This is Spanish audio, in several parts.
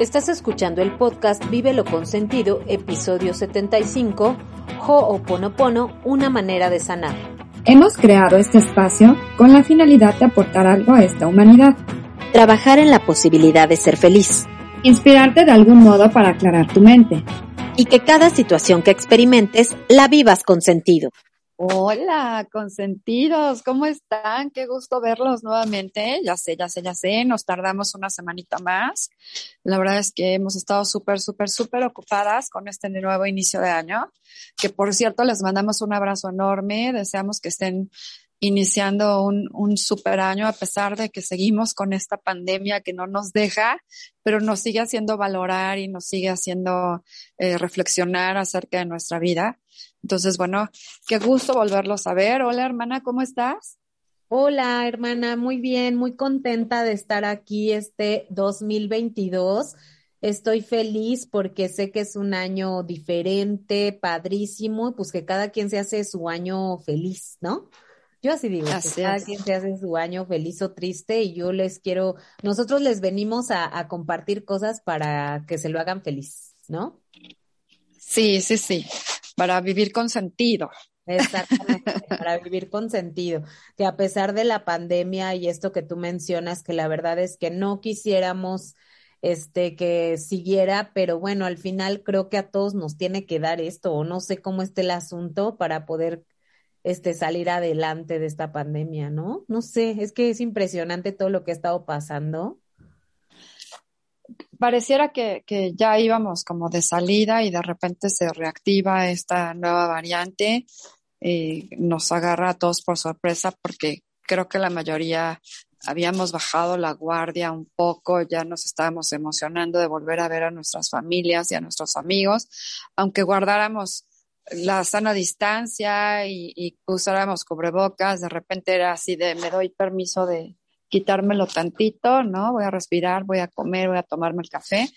Estás escuchando el podcast Vive lo Consentido, episodio 75, Ho'oponopono, una manera de sanar. Hemos creado este espacio con la finalidad de aportar algo a esta humanidad. Trabajar en la posibilidad de ser feliz. Inspirarte de algún modo para aclarar tu mente. Y que cada situación que experimentes la vivas con sentido. Hola, consentidos, ¿cómo están? Qué gusto verlos nuevamente. Ya sé, ya sé, ya sé, nos tardamos una semanita más. La verdad es que hemos estado súper, súper, súper ocupadas con este nuevo inicio de año, que por cierto les mandamos un abrazo enorme, deseamos que estén iniciando un, un super año a pesar de que seguimos con esta pandemia que no nos deja, pero nos sigue haciendo valorar y nos sigue haciendo eh, reflexionar acerca de nuestra vida. Entonces, bueno, qué gusto volverlos a ver. Hola, hermana, ¿cómo estás? Hola, hermana, muy bien, muy contenta de estar aquí este 2022. Estoy feliz porque sé que es un año diferente, padrísimo, pues que cada quien se hace su año feliz, ¿no? Yo así digo, que cada quien se hace su año feliz o triste y yo les quiero, nosotros les venimos a, a compartir cosas para que se lo hagan feliz, ¿no? Sí, sí, sí, para vivir con sentido. Exactamente, para vivir con sentido. Que a pesar de la pandemia y esto que tú mencionas, que la verdad es que no quisiéramos este que siguiera, pero bueno, al final creo que a todos nos tiene que dar esto, o no sé cómo esté el asunto para poder este, salir adelante de esta pandemia, ¿no? No sé, es que es impresionante todo lo que ha estado pasando. Pareciera que, que ya íbamos como de salida y de repente se reactiva esta nueva variante. Eh, nos agarra a todos por sorpresa porque creo que la mayoría habíamos bajado la guardia un poco, ya nos estábamos emocionando de volver a ver a nuestras familias y a nuestros amigos, aunque guardáramos la sana distancia y, y, usáramos cubrebocas, de repente era así de me doy permiso de quitármelo tantito, ¿no? Voy a respirar, voy a comer, voy a tomarme el café.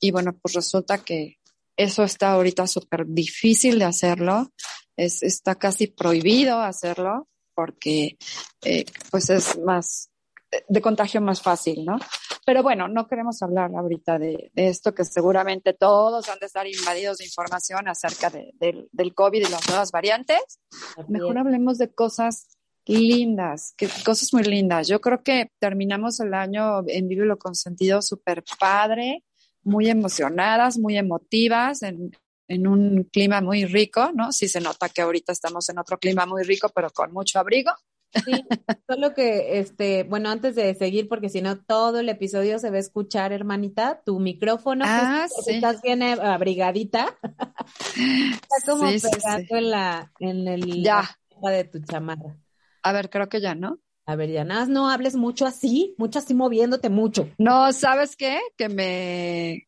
Y bueno, pues resulta que eso está ahorita súper difícil de hacerlo, es, está casi prohibido hacerlo porque eh, pues es más de contagio más fácil, ¿no? Pero bueno, no queremos hablar ahorita de, de, esto, que seguramente todos han de estar invadidos de información acerca de, de, del COVID y las nuevas variantes. Mejor hablemos de cosas lindas, que, cosas muy lindas. Yo creo que terminamos el año en Vive lo Consentido súper padre, muy emocionadas, muy emotivas, en, en un clima muy rico, ¿no? Sí se nota que ahorita estamos en otro clima muy rico, pero con mucho abrigo. Sí, solo que, este, bueno, antes de seguir, porque si no, todo el episodio se va a escuchar, hermanita, tu micrófono, ah, sí. estás bien abrigadita, está como sí, pegando sí, en la, en el, ya. de tu chamarra. A ver, creo que ya, ¿no? A ver, ya nada, no hables mucho así, mucho así moviéndote mucho. No, ¿sabes qué? Que me,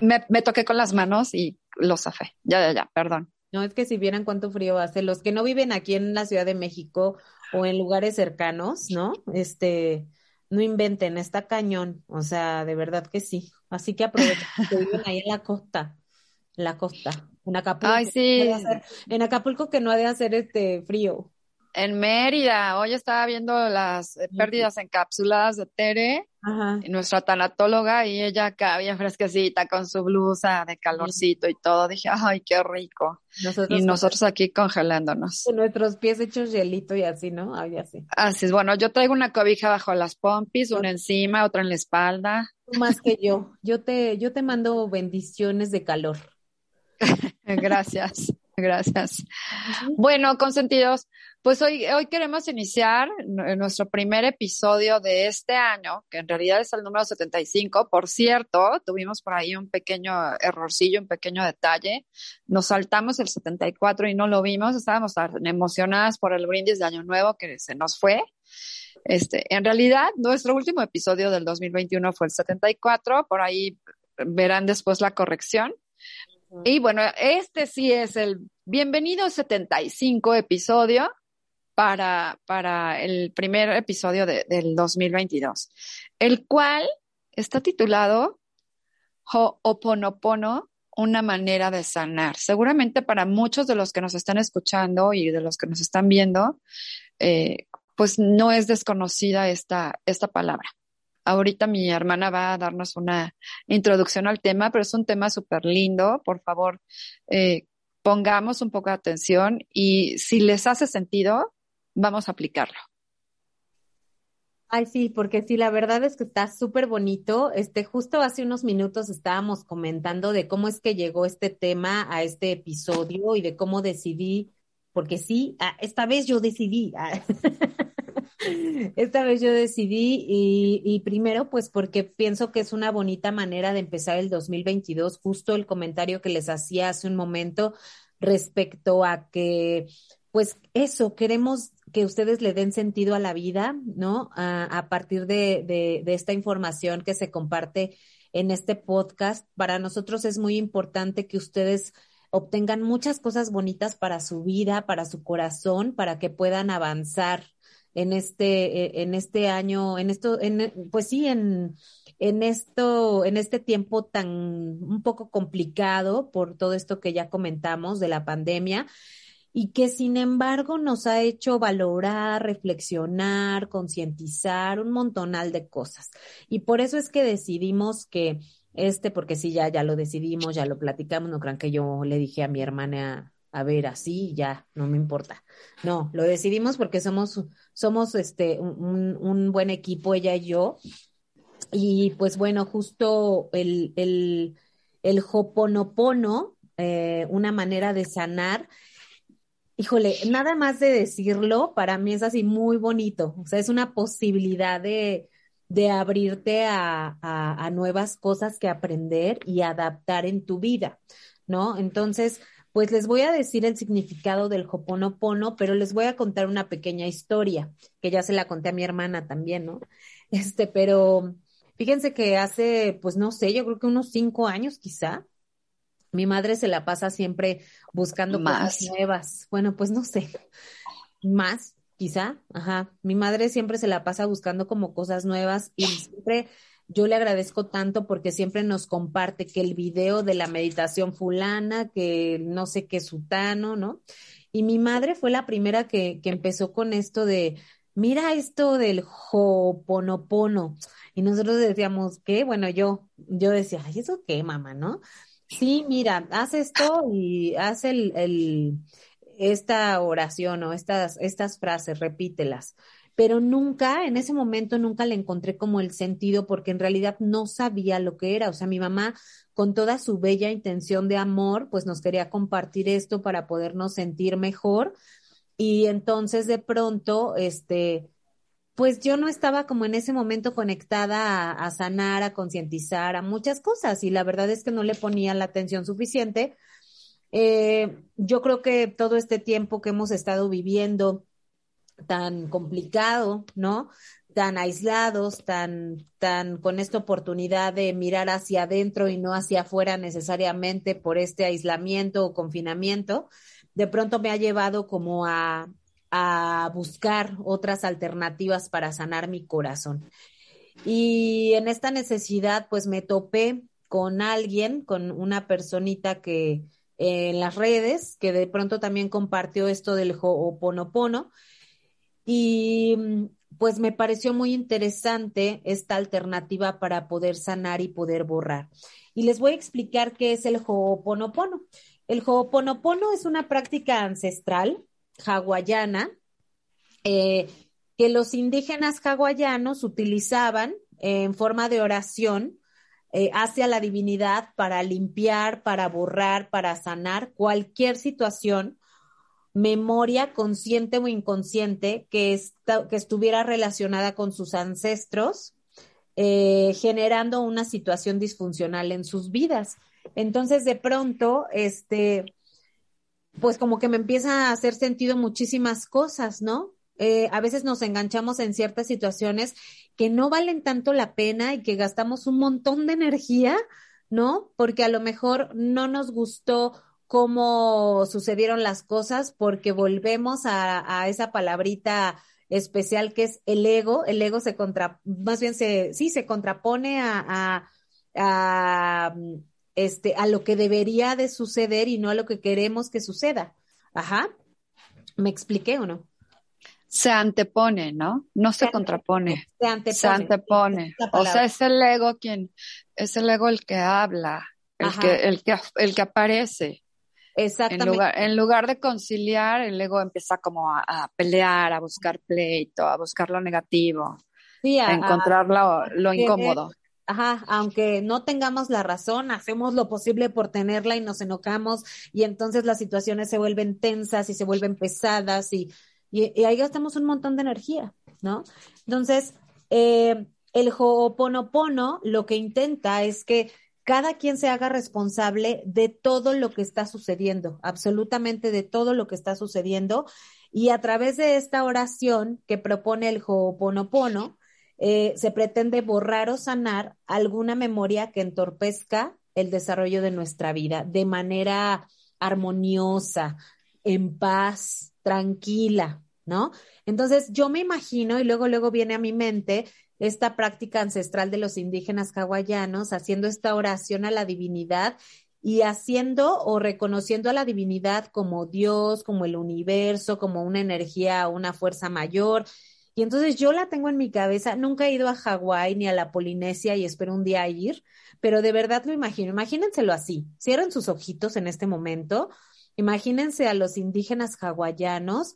me, me toqué con las manos y lo zafé. Ya, ya, ya, perdón. No, es que si vieran cuánto frío hace, los que no viven aquí en la Ciudad de México o en lugares cercanos, ¿no? Este, no inventen, está cañón, o sea, de verdad que sí. Así que aprovechen que viven ahí en la costa, en la costa, en Acapulco. Ay, sí. No hacer, en Acapulco que no ha de hacer este frío. En Mérida, hoy estaba viendo las pérdidas encapsuladas de Tere, Ajá. nuestra tanatóloga, y ella acá bien fresquecita con su blusa de calorcito y todo. Dije, ay, qué rico. Nosotros y nosotros aquí congelándonos. Con nuestros pies hechos hielito y así, ¿no? Ay, así. Así es, bueno, yo traigo una cobija bajo las pompis, una encima, otra en la espalda. Más que yo. Yo te, yo te mando bendiciones de calor. Gracias. Gracias. Bueno, consentidos, pues hoy, hoy queremos iniciar nuestro primer episodio de este año, que en realidad es el número 75. Por cierto, tuvimos por ahí un pequeño errorcillo, un pequeño detalle. Nos saltamos el 74 y no lo vimos. Estábamos tan emocionadas por el brindis de Año Nuevo que se nos fue. Este, en realidad, nuestro último episodio del 2021 fue el 74. Por ahí verán después la corrección. Y bueno, este sí es el bienvenido 75 episodio para, para el primer episodio de, del 2022, el cual está titulado Ho'oponopono, una manera de sanar. Seguramente para muchos de los que nos están escuchando y de los que nos están viendo, eh, pues no es desconocida esta, esta palabra. Ahorita mi hermana va a darnos una introducción al tema, pero es un tema súper lindo. Por favor, eh, pongamos un poco de atención y si les hace sentido, vamos a aplicarlo. Ay, sí, porque sí, la verdad es que está súper bonito. Este, justo hace unos minutos estábamos comentando de cómo es que llegó este tema a este episodio y de cómo decidí, porque sí, esta vez yo decidí. Esta vez yo decidí y, primero pues porque pienso que es una bonita manera de empezar el 2022, justo el comentario que les hacía hace un momento respecto a que pues eso, queremos que ustedes le den sentido a la vida, ¿no? A, partir de, de, esta información que se comparte en este podcast. Para nosotros es muy importante que ustedes obtengan muchas cosas bonitas para su vida, para su corazón, para que puedan avanzar en este, e, en este año, en esto, en, pues sí, en, en esto, en este tiempo tan un poco complicado por todo esto que ya comentamos de la pandemia y que sin embargo nos ha hecho valorar, reflexionar, concientizar un montonal de cosas. Y por eso es que decidimos que este, porque sí, ya, ya lo decidimos, ya lo platicamos, no crean que yo le dije a mi hermana, a ver, así, ya, no me importa. No, lo decidimos porque somos, somos este, un, un buen equipo, ella y yo. Y pues bueno, justo el, el, el hoponopono, eh, una manera de sanar, híjole, nada más de decirlo, para mí es así muy bonito. O sea, es una posibilidad de, de abrirte a, a, nuevas cosas que aprender y adaptar en tu vida, ¿no? Entonces, pues les voy a decir el significado del Hoponopono, pero les voy a contar una pequeña historia, que ya se la conté a mi hermana también, ¿no? Este, pero fíjense que hace, pues no sé, yo creo que unos cinco años quizá, mi madre se la pasa siempre buscando cosas nuevas. Bueno, pues no sé, más, quizá, ajá. Mi madre siempre se la pasa buscando como cosas nuevas y siempre yo le agradezco tanto porque siempre nos comparte que el video de la meditación fulana, que no sé qué sutano, ¿no? Y mi madre fue la primera que, que empezó con esto de, mira esto del hoponopono. Y nosotros decíamos, ¿qué? Bueno, yo, yo decía, ay, ¿eso qué, mamá, no? Sí, mira, haz esto y haz el, el, esta oración o estas, estas frases, repítelas. Pero nunca, en ese momento, nunca le encontré como el sentido porque en realidad no sabía lo que era. O sea, mi mamá, con toda su bella intención de amor, pues nos quería compartir esto para podernos sentir mejor. Y entonces de pronto, este, pues yo no estaba como en ese momento conectada a, sanar, a concientizar, a muchas cosas y la verdad es que no le ponía la atención suficiente. Eh, yo creo que todo este tiempo que hemos estado viviendo tan complicado, ¿no? Tan aislados, tan, tan con esta oportunidad de mirar hacia adentro y no hacia afuera necesariamente por este aislamiento o confinamiento, de pronto me ha llevado como a, a buscar otras alternativas para sanar mi corazón. Y en esta necesidad, pues me topé con alguien, con una personita que en las redes, que de pronto también compartió esto del Ho'oponopono. Y pues me pareció muy interesante esta alternativa para poder sanar y poder borrar. Y les voy a explicar qué es el Ho'oponopono. El Ho'oponopono es una práctica ancestral hawaiana eh, que los indígenas hawaianos utilizaban en forma de oración eh, hacia la divinidad para limpiar, para borrar, para sanar cualquier situación, memoria consciente o inconsciente que, que estuviera relacionada con sus ancestros, eh, generando una situación disfuncional en sus vidas. Entonces, de pronto, este, pues como que me empieza a hacer sentido muchísimas cosas, ¿no? Eh, a veces nos enganchamos en ciertas situaciones que no valen tanto la pena y que gastamos un montón de energía, ¿no? Porque a lo mejor no nos gustó cómo sucedieron las cosas porque volvemos a, esa palabrita especial que es el ego. El ego se contra, más bien se, sí, se contrapone a, a este, a lo que debería de suceder y no a lo que queremos que suceda. Ajá. ¿Me expliqué o no? se antepone, ¿no? No se, contrapone. Se antepone. Se antepone. O sea, es el ego quien, es el ego el que habla, el que, el que, el que aparece. Exactamente. En lugar, en lugar de conciliar, el ego empieza como a, pelear, a buscar pleito, a buscar lo negativo, a, encontrar lo, incómodo. Ajá, aunque no tengamos la razón, hacemos lo posible por tenerla y nos enojamos y entonces las situaciones se vuelven tensas y se vuelven pesadas y, y, ahí gastamos un montón de energía, ¿no? Entonces, eh, el Ho'oponopono lo que intenta es que cada quien se haga responsable de todo lo que está sucediendo, absolutamente de todo lo que está sucediendo. Y a través de esta oración que propone el Ho'oponopono, eh, se pretende borrar o sanar alguna memoria que entorpezca el desarrollo de nuestra vida de manera armoniosa, en paz, tranquila, ¿no? Entonces yo me imagino y luego, luego viene a mi mente esta práctica ancestral de los indígenas hawaianos, haciendo esta oración a la divinidad y haciendo o reconociendo a la divinidad como Dios, como el universo, como una energía, una fuerza mayor. Y entonces yo la tengo en mi cabeza, nunca he ido a Hawái ni a la Polinesia y espero un día ir, pero de verdad lo imagino. Imagínenselo así, cierren sus ojitos en este momento, imagínense a los indígenas hawaianos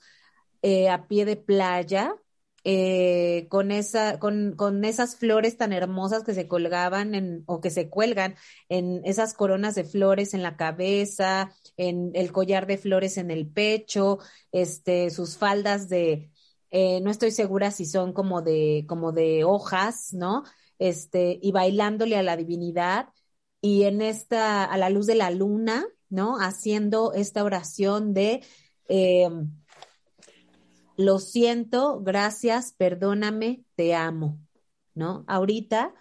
eh, a pie de playa, eh, con, esa, con, con, esas flores tan hermosas que se colgaban en, o que se cuelgan en esas coronas de flores en la cabeza, en el collar de flores en el pecho, este, sus faldas de, eh, no estoy segura si son como de, como de hojas, ¿no? Este, y bailándole a la divinidad y en esta, a la luz de la luna, ¿no? Haciendo esta oración de, lo siento, gracias, perdóname, te amo, ¿no? Ahorita,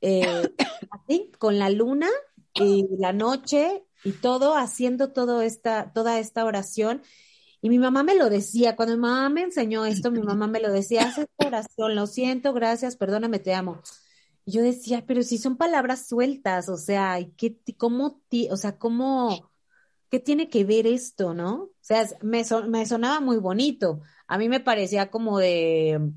eh, así, con la luna y la noche y todo, haciendo todo esta, toda esta oración. Y mi mamá me lo decía, cuando mi mamá me enseñó esto, mi mamá me lo decía, haz esta oración, lo siento, gracias, perdóname, te amo. Y yo decía, pero si son palabras sueltas, o sea, ¿qué, ¿cómo, o sea, cómo, qué tiene que ver esto, no? O sea, me, sonaba muy bonito, a mí me parecía como de,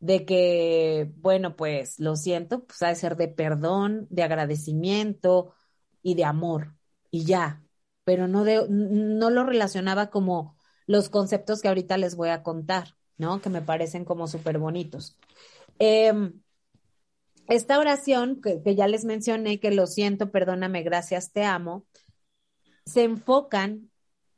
de que, bueno, pues lo siento, pues ha de ser de perdón, de agradecimiento y de amor, y ya, pero no, de, no lo relacionaba como los conceptos que ahorita les voy a contar, ¿no? Que me parecen como súper bonitos. Em, esta oración que, que, ya les mencioné, que lo siento, perdóname, gracias, te amo, se enfocan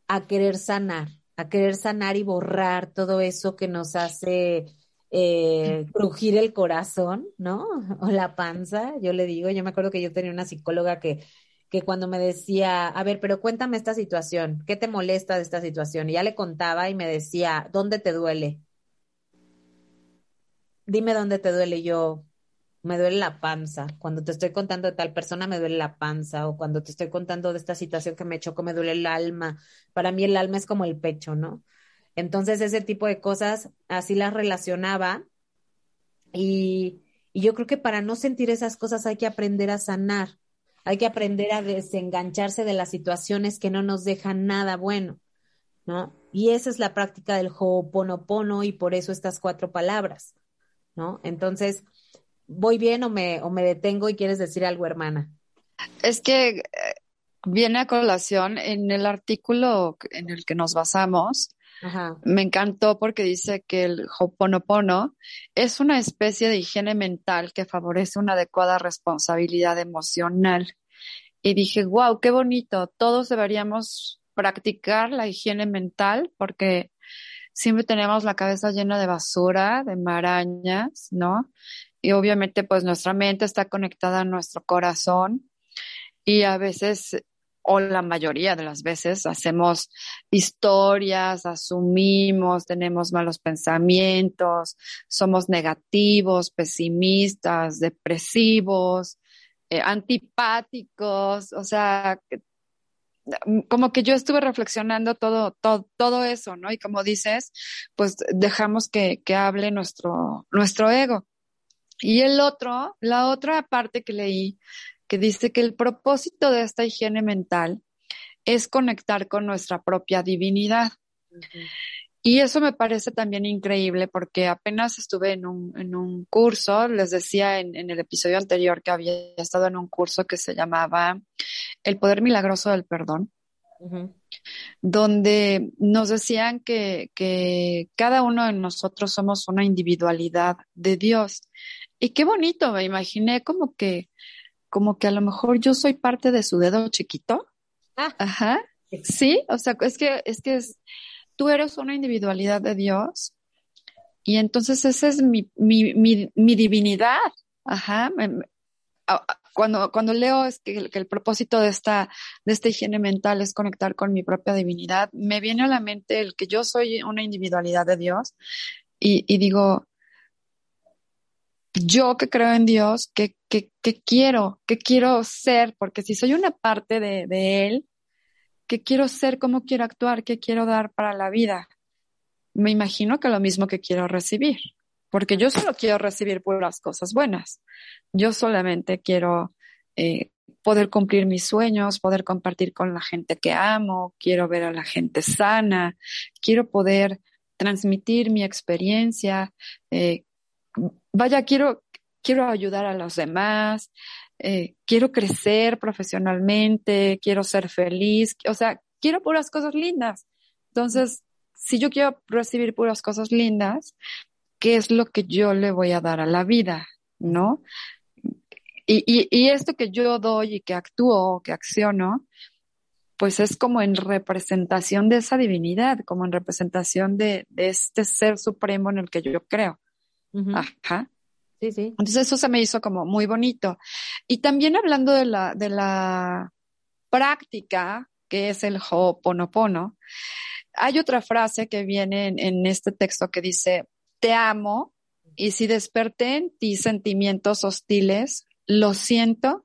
a querer sanar, a querer sanar y borrar todo eso que nos hace eh, crujir el corazón, ¿no? O la panza, yo le digo, yo me acuerdo que yo tenía una psicóloga que, que cuando me decía, a ver, pero cuéntame esta situación, ¿qué te molesta de esta situación? Y ya le contaba y me decía, ¿dónde te duele? Dime dónde te duele. Y yo, me duele la panza. Cuando te estoy contando de tal persona, me duele la panza. O cuando te estoy contando de esta situación que me chocó, me duele el alma. Para mí el alma es como el pecho, ¿no? Entonces ese tipo de cosas así las relacionaba. Y, y yo creo que para no sentir esas cosas hay que aprender a sanar. Hay que aprender a desengancharse de las situaciones que no nos dejan nada bueno, ¿no? Y esa es la práctica del Ho'oponopono y por eso estas cuatro palabras, ¿no? Entonces, ¿Voy bien o me, o me detengo y quieres decir algo, hermana? Es que eh, viene a colación en el artículo en el que nos basamos. Me encantó porque dice que el Hoponopono es una especie de higiene mental que favorece una adecuada responsabilidad emocional. Y dije, wow, qué bonito. Todos deberíamos practicar la higiene mental porque siempre tenemos la cabeza llena de basura, de marañas, ¿no? Y obviamente pues nuestra mente está conectada a nuestro corazón y a veces o la mayoría de las veces hacemos historias, asumimos, tenemos malos pensamientos, somos negativos, pesimistas, depresivos, eh, antipáticos, o sea, como que yo estuve reflexionando todo, todo, todo eso, ¿no? Y como dices, pues dejamos que, que hable nuestro, nuestro ego. Y el otro, la otra parte que leí, que dice que el propósito de esta higiene mental es conectar con nuestra propia divinidad. Y eso me parece también increíble porque apenas estuve en un, en un curso, les decía en, en, el episodio anterior que había estado en un curso que se llamaba El Poder Milagroso del Perdón, donde nos decían que, que cada uno de nosotros somos una individualidad de Dios. Y qué bonito, me imaginé como que, como que a lo mejor yo soy parte de su dedo chiquito. Ah. Ajá. Sí, o sea, es que, es que es, tú eres una individualidad de Dios y entonces esa es mi, mi, mi, mi divinidad. Ajá. Cuando, cuando leo es que, que, el propósito de esta, de esta higiene mental es conectar con mi propia divinidad, me viene a la mente el que yo soy una individualidad de Dios y, y digo, yo que creo en Dios, ¿qué, qué, qué quiero? ¿Qué quiero ser? Porque si soy una parte de, Él, ¿qué quiero ser? ¿Cómo quiero actuar? ¿Qué quiero dar para la vida? Me imagino que lo mismo que quiero recibir, porque yo solo quiero recibir puras cosas buenas. Yo solamente quiero eh, poder cumplir mis sueños, poder compartir con la gente que amo, quiero ver a la gente sana, quiero poder transmitir mi experiencia, eh, vaya, quiero, quiero ayudar a los demás, eh, quiero crecer profesionalmente, quiero ser feliz, o sea, quiero puras cosas lindas. Entonces, si yo quiero recibir puras cosas lindas, ¿qué es lo que yo le voy a dar a la vida? ¿No? Y, y, y esto que yo doy y que actúo, que acciono, pues es como en representación de esa divinidad, como en representación de, de este ser supremo en el que yo creo. Ajá. Sí, sí. Entonces eso se me hizo como muy bonito. Y también hablando de la, de la práctica, que es el Ho'oponopono, hay otra frase que viene en, en este texto que dice, te amo y si desperté en ti sentimientos hostiles, lo siento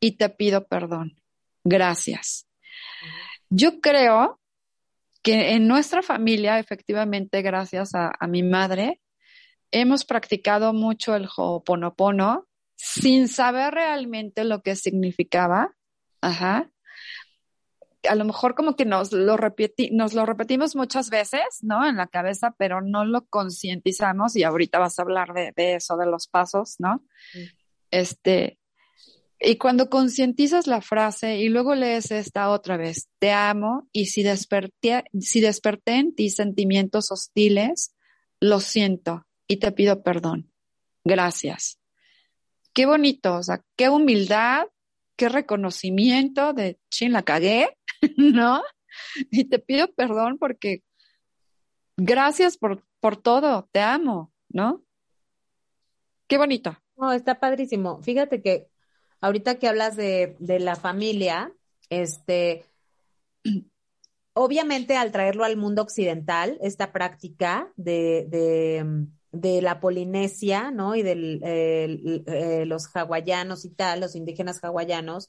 y te pido perdón. Gracias. Yo creo que en nuestra familia, efectivamente, gracias a, a mi madre, hemos practicado mucho el Ho'oponopono sin saber realmente lo que significaba. Ajá. A lo mejor como que nos lo, repeti nos lo repetimos muchas veces, ¿no? En la cabeza, pero no lo concientizamos y ahorita vas a hablar de, de eso, de los pasos, ¿no? Sí. Este, y cuando concientizas la frase y luego lees esta otra vez, te amo y si desperté, si desperté en ti sentimientos hostiles, lo siento y te pido perdón. Gracias. Qué bonito, o sea, qué humildad, qué reconocimiento de, chin, la cagué, ¿no? Y te pido perdón porque gracias por, por todo, te amo, ¿no? Qué bonito. No, está padrísimo. Fíjate que ahorita que hablas de, de la familia, este, obviamente al traerlo al mundo occidental, esta práctica de, de de la Polinesia, ¿no? Y de eh, los hawaianos y tal, los indígenas hawaianos,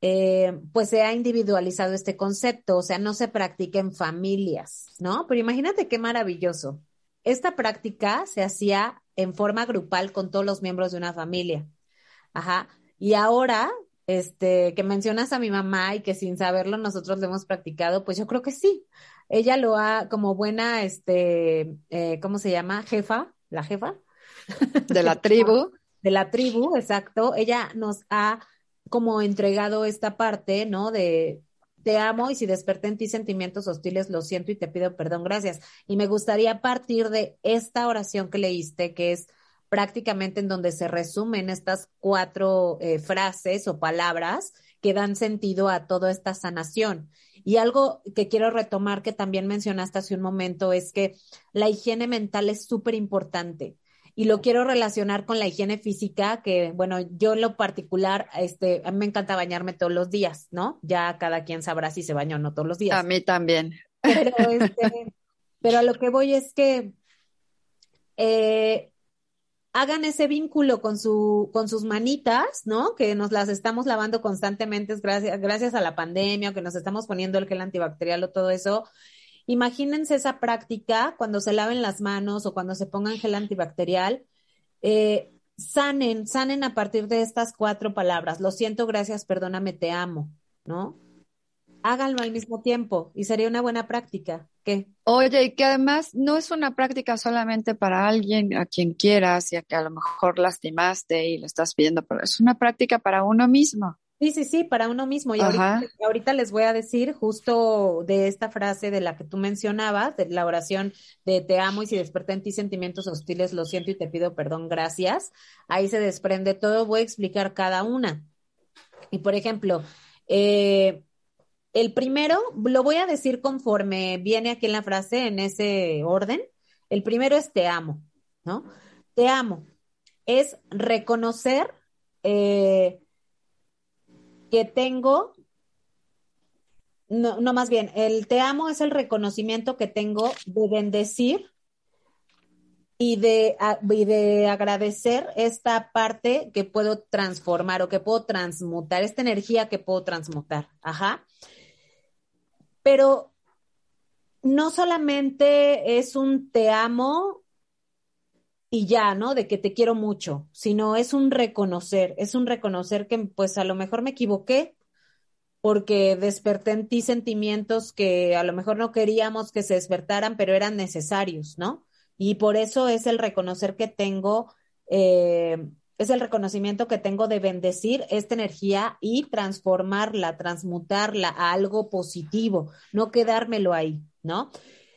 eh, pues se ha individualizado este concepto, o sea, no se practica en familias, ¿no? Pero imagínate qué maravilloso. Esta práctica se hacía en forma grupal con todos los miembros de una familia. Ajá. Y ahora, este, que mencionas a mi mamá y que sin saberlo nosotros lo hemos practicado, pues yo creo que sí ella lo ha, como buena, este, eh, ¿cómo se llama? Jefa, la jefa. De la tribu. De la tribu, exacto. Ella nos ha como entregado esta parte, ¿no? De te amo y si desperté en ti sentimientos hostiles, lo siento y te pido perdón, gracias. Y me gustaría partir de esta oración que leíste, que es prácticamente en donde se resumen estas cuatro eh, frases o palabras que dan sentido a toda esta sanación. Y algo que quiero retomar que también mencionaste hace un momento es que la higiene mental es súper importante y lo quiero relacionar con la higiene física, que bueno, yo en lo particular, este, a mí me encanta bañarme todos los días, ¿no? Ya cada quien sabrá si se baña o no todos los días. A mí también. Pero, este, pero a lo que voy es que eh, hagan ese vínculo con su, con sus manitas, ¿no? Que nos las estamos lavando constantemente gracias, gracias a la pandemia, que nos estamos poniendo el gel antibacterial o todo eso. Imagínense esa práctica cuando se laven las manos o cuando se pongan gel antibacterial. Eh, sanen, sanen a partir de estas cuatro palabras. Lo siento, gracias, perdóname, te amo, ¿no? Háganlo al mismo tiempo y sería una buena práctica. ¿Qué? Oye, y que además no es una práctica solamente para alguien a quien quieras y a que a lo mejor lastimaste y lo estás pidiendo, pero es una práctica para uno mismo. Sí, sí, sí, para uno mismo. Y ahorita, ahorita, les voy a decir justo de esta frase de la que tú mencionabas, de la oración de te amo y si desperté en ti sentimientos hostiles, lo siento y te pido perdón, gracias. Ahí se desprende todo, voy a explicar cada una. Y por ejemplo, eh, el primero, lo voy a decir conforme viene aquí en la frase, en ese orden. El primero es te amo, ¿no? Te amo. Es reconocer eh, que tengo, no, no más bien, el te amo es el reconocimiento que tengo de bendecir y de, y de agradecer esta parte que puedo transformar o que puedo transmutar, esta energía que puedo transmutar. Ajá. Pero no solamente es un te amo y ya, ¿no? De que te quiero mucho, sino es un reconocer, es un reconocer que pues a lo mejor me equivoqué porque desperté en ti sentimientos que a lo mejor no queríamos que se despertaran, pero eran necesarios, ¿no? Y por eso es el reconocer que tengo, eh, es el reconocimiento que tengo de bendecir esta energía y transformarla, transmutarla a algo positivo, no quedármelo ahí, ¿no?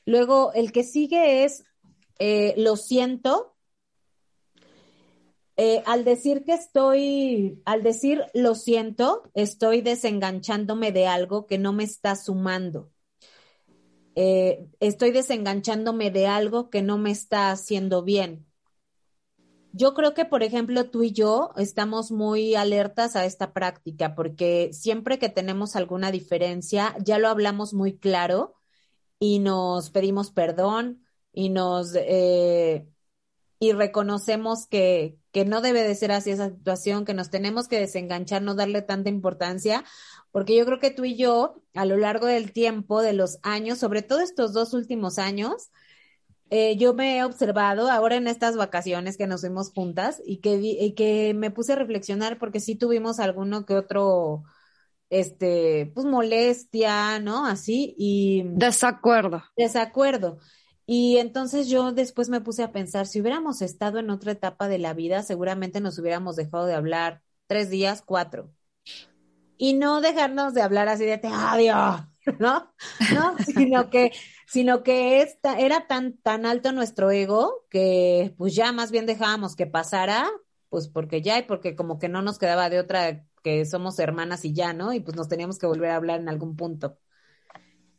Luego, el que sigue es, eh, lo siento. Eh, al decir que estoy, al decir lo siento, estoy desenganchándome de algo que no me está sumando. Eh, estoy desenganchándome de algo que no me está haciendo bien. Yo creo que, por ejemplo, tú y yo estamos muy alertas a esta práctica porque siempre que tenemos alguna diferencia, ya lo hablamos muy claro y nos pedimos perdón y nos eh, y reconocemos que, que no debe de ser así esa situación, que nos tenemos que desenganchar, no darle tanta importancia, porque yo creo que tú y yo, a lo largo del tiempo, de los años, sobre todo estos dos últimos años, eh, yo me he observado ahora en estas vacaciones que nos fuimos juntas y que, y que me puse a reflexionar porque sí tuvimos alguno que otro, este, pues molestia, ¿no? Así y... Desacuerdo. Desacuerdo. Y entonces yo después me puse a pensar, si hubiéramos estado en otra etapa de la vida, seguramente nos hubiéramos dejado de hablar tres días, cuatro y no dejarnos de hablar así de te odio, ¿no? ¿No? sino que, sino que esta, era tan, tan alto nuestro ego que pues ya más bien dejábamos que pasara, pues porque ya y porque como que no nos quedaba de otra que somos hermanas y ya, ¿no? Y pues nos teníamos que volver a hablar en algún punto.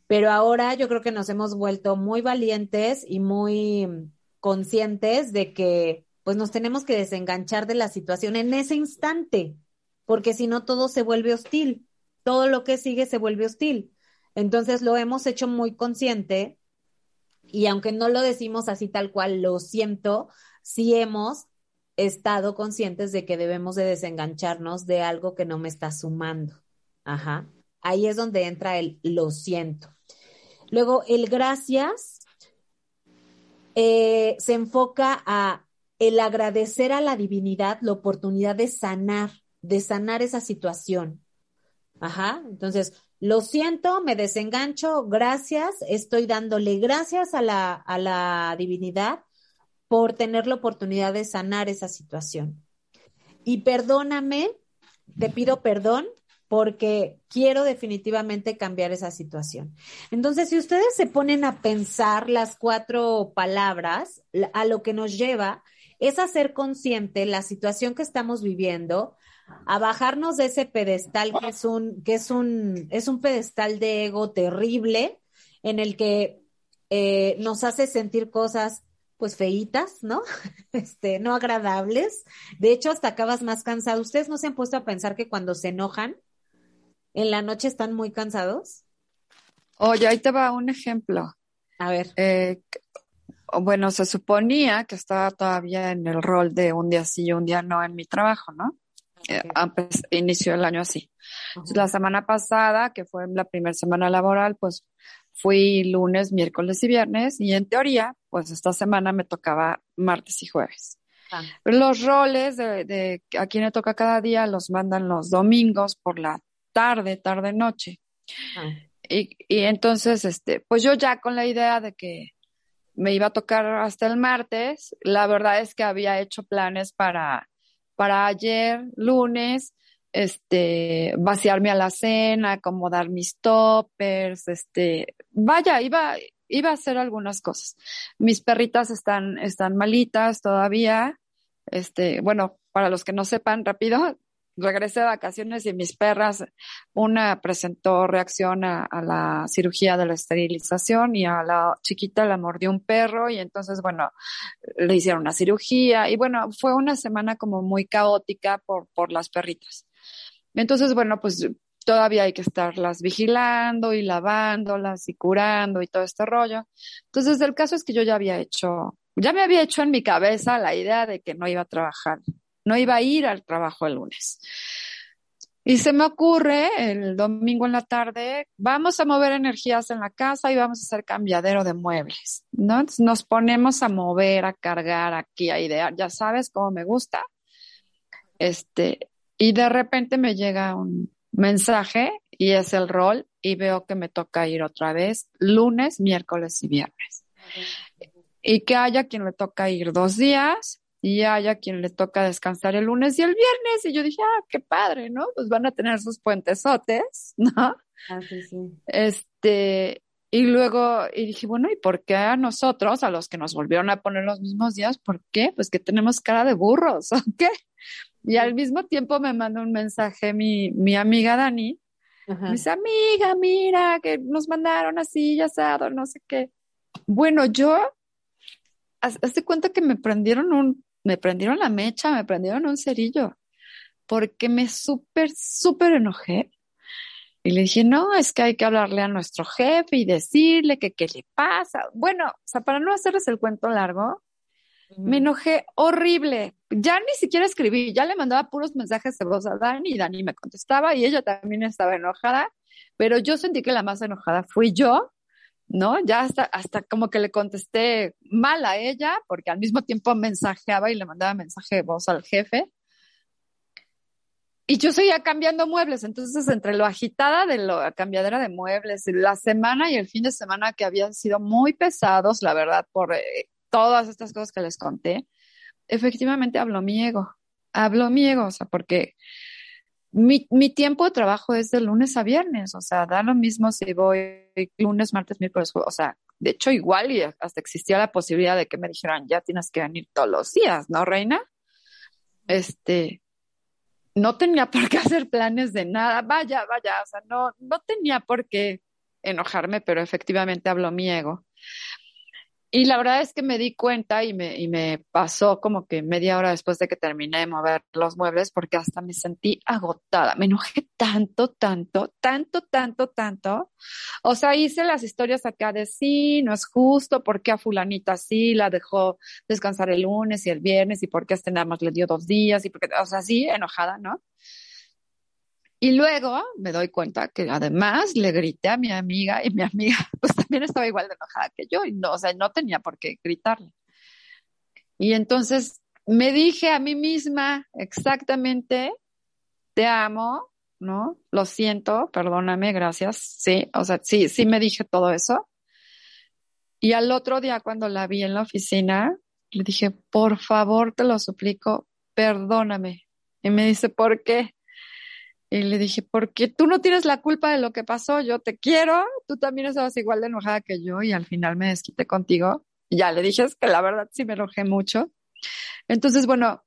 Pero ahora yo creo que nos hemos vuelto muy valientes y muy conscientes de que pues nos tenemos que desenganchar de la situación en ese instante porque si no todo se vuelve hostil, todo lo que sigue se vuelve hostil. Entonces lo hemos hecho muy consciente y aunque no lo decimos así tal cual, lo siento, sí hemos estado conscientes de que debemos de desengancharnos de algo que no me está sumando. Ajá. Ahí es donde entra el lo siento. Luego, el gracias eh, se enfoca a el agradecer a la divinidad la oportunidad de sanar de sanar esa situación. Ajá, entonces, lo siento, me desengancho, gracias, estoy dándole gracias a la, a la divinidad por tener la oportunidad de sanar esa situación. Y perdóname, te pido perdón porque quiero definitivamente cambiar esa situación. Entonces, si ustedes se ponen a pensar las cuatro palabras, a lo que nos lleva es a ser consciente la situación que estamos viviendo, a bajarnos de ese pedestal que es un, que es un, es un pedestal de ego terrible en el que eh, nos hace sentir cosas pues feitas, ¿no? Este, no agradables. De hecho, hasta acabas más cansado. ¿Ustedes no se han puesto a pensar que cuando se enojan, en la noche están muy cansados? Oye, ahí te va un ejemplo. A ver. Eh, bueno, se suponía que estaba todavía en el rol de un día sí y un día no en mi trabajo, ¿no? Eh, inició el año así. La semana pasada, que fue la primera semana laboral, pues fui lunes, miércoles y viernes y en teoría, pues esta semana me tocaba martes y jueves. Ah. Los roles de, de a quien le toca cada día los mandan los domingos por la tarde, tarde, noche. Ah. Y, y entonces, este, pues yo ya con la idea de que me iba a tocar hasta el martes, la verdad es que había hecho planes para, para ayer, lunes, este, vaciarme a la cena, acomodar mis toppers, este, vaya, iba, iba a hacer algunas cosas. Mis perritas están, están malitas todavía. Este, bueno, para los que no sepan, rápido, regresé de vacaciones y mis perras, una presentó reacción a, la cirugía de la esterilización y a la chiquita la mordió un perro y entonces, bueno, le hicieron una cirugía y bueno, fue una semana como muy caótica por, por las perritas. Entonces, bueno, pues todavía hay que estarlas vigilando y lavándolas y curando y todo este rollo. Entonces, el caso es que yo ya había hecho, ya me había hecho en mi cabeza la idea de que no iba a trabajar no iba a ir al trabajo el lunes. Y se me ocurre el domingo en la tarde, vamos a mover energías en la casa y vamos a hacer cambiadero de muebles, ¿no? nos ponemos a mover, a cargar aquí, a idear, ya sabes cómo me gusta. Este, y de repente me llega un mensaje y es el rol y veo que me toca ir otra vez lunes, miércoles y viernes. Y que haya quien le toca ir dos días y haya quien le toca descansar el lunes y el viernes. Y yo dije, ah, qué padre, ¿no? Pues van a tener sus puentesotes, ¿no? Ah, sí, sí. Este, y luego, y dije, bueno, ¿y por qué a nosotros, a los que nos volvieron a poner los mismos días, por qué? Pues que tenemos cara de burros, ¿o qué? Y al mismo tiempo me mandó un mensaje mi, mi amiga Dani. Ajá. Me dice, amiga, mira, que nos mandaron así, ya asado, no sé qué. Bueno, yo, hazte cuenta que me prendieron un, me prendieron la mecha, me prendieron un cerillo, porque me súper, súper enojé. Y le dije, no, es que hay que hablarle a nuestro jefe y decirle que qué le pasa. Bueno, o sea, para no hacerles el cuento largo, me enojé horrible. Ya ni siquiera escribí, ya le mandaba puros mensajes de voz a Dani y Dani me contestaba y ella también estaba enojada, pero yo sentí que la más enojada fui yo ¿no? Ya hasta, hasta como que le contesté mal a ella, porque al mismo tiempo mensajeaba y le mandaba mensaje de voz al jefe. Y yo seguía cambiando muebles, entonces entre lo agitada de la cambiadera de muebles, la semana y el fin de semana que habían sido muy pesados, la verdad, por eh, todas estas cosas que les conté, efectivamente habló mi ego, habló mi ego, o sea, porque mi, mi, tiempo de trabajo es de lunes a viernes, o sea, da lo mismo si voy lunes, martes, miércoles, o sea, de hecho igual y hasta existía la posibilidad de que me dijeran, ya tienes que venir todos los días, ¿no, reina? Este, no tenía por qué hacer planes de nada, vaya, vaya, o sea, no, no tenía por qué enojarme, pero efectivamente habló mi ego. Y la verdad es que me di cuenta y me, y me pasó como que media hora después de que terminé de mover los muebles porque hasta me sentí agotada. Me enojé tanto, tanto, tanto, tanto, tanto. O sea, hice las historias acá de sí, no es justo, porque a fulanita sí la dejó descansar el lunes y el viernes y por qué este nada más le dio dos días y porque, o sea, sí, enojada, ¿no? Y luego me doy cuenta que además le grité a mi amiga y mi amiga pues también estaba igual de enojada que yo y no, o sea, no tenía por qué gritarle. Y entonces me dije a mí misma exactamente, te amo, ¿no? Lo siento, perdóname, gracias. Sí, o sea, sí, sí me dije todo eso. Y al otro día cuando la vi en la oficina, le dije, por favor, te lo suplico, perdóname. Y me dice, ¿por qué? Y le dije, porque tú no tienes la culpa de lo que pasó, yo te quiero, tú también estabas igual de enojada que yo y al final me desquité contigo. Y ya le dije, es que la verdad sí me enojé mucho. Entonces, bueno,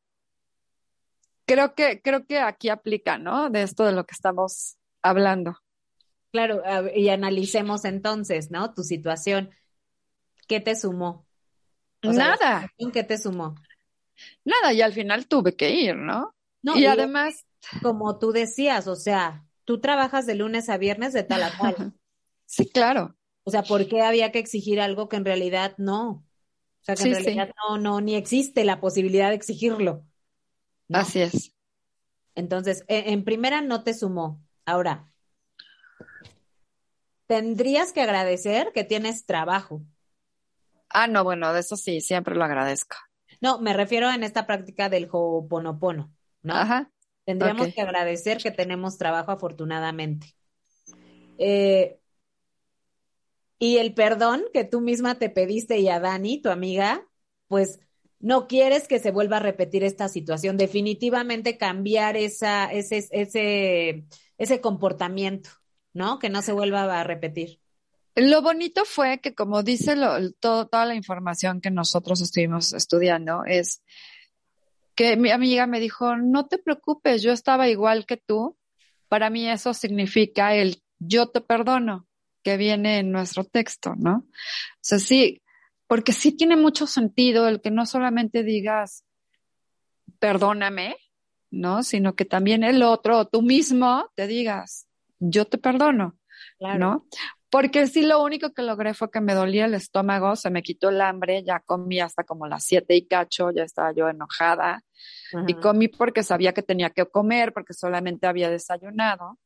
creo que, creo que aquí aplica, ¿no? De esto de lo que estamos hablando. Claro, y analicemos entonces, ¿no? Tu situación. ¿Qué te sumó? Nada. ¿Qué te sumó? Nada, y al final tuve que ir, ¿no? no y, y además como tú decías, o sea, tú trabajas de lunes a viernes de tal a tal. Sí, claro. O sea, ¿por qué había que exigir algo que en realidad no? O sea, que en realidad no, no, ni existe la posibilidad de exigirlo. Así es. Entonces, en, en primera no te sumó. Ahora, tendrías que agradecer que tienes trabajo. Ah, no, bueno, de eso sí, siempre lo agradezco. No, me refiero en esta práctica del ho'oponopono, ¿no? Ajá. Tendríamos que agradecer que tenemos trabajo afortunadamente. Eh, y el perdón que tú misma te pediste y a Dani, tu amiga, pues no quieres que se vuelva a repetir esta situación. Definitivamente cambiar esa, ese, ese, ese comportamiento, ¿no? Que no se vuelva a repetir. Lo bonito fue que, como dice lo, toda la información que nosotros estuvimos estudiando, es que mi amiga me dijo, no te preocupes, yo estaba igual que tú. Para mí eso significa el yo te perdono que viene en nuestro texto, ¿no? O sea, sí, porque sí tiene mucho sentido el que no solamente digas, perdóname, ¿no? Sino que también el otro o tú mismo te digas, yo te perdono, ¿no? Porque sí, lo único que logré fue que me dolía el estómago, se me quitó el hambre, ya comí hasta como las siete y cacho, ya estaba yo enojada. Y comí porque sabía que tenía que comer, porque solamente había desayunado.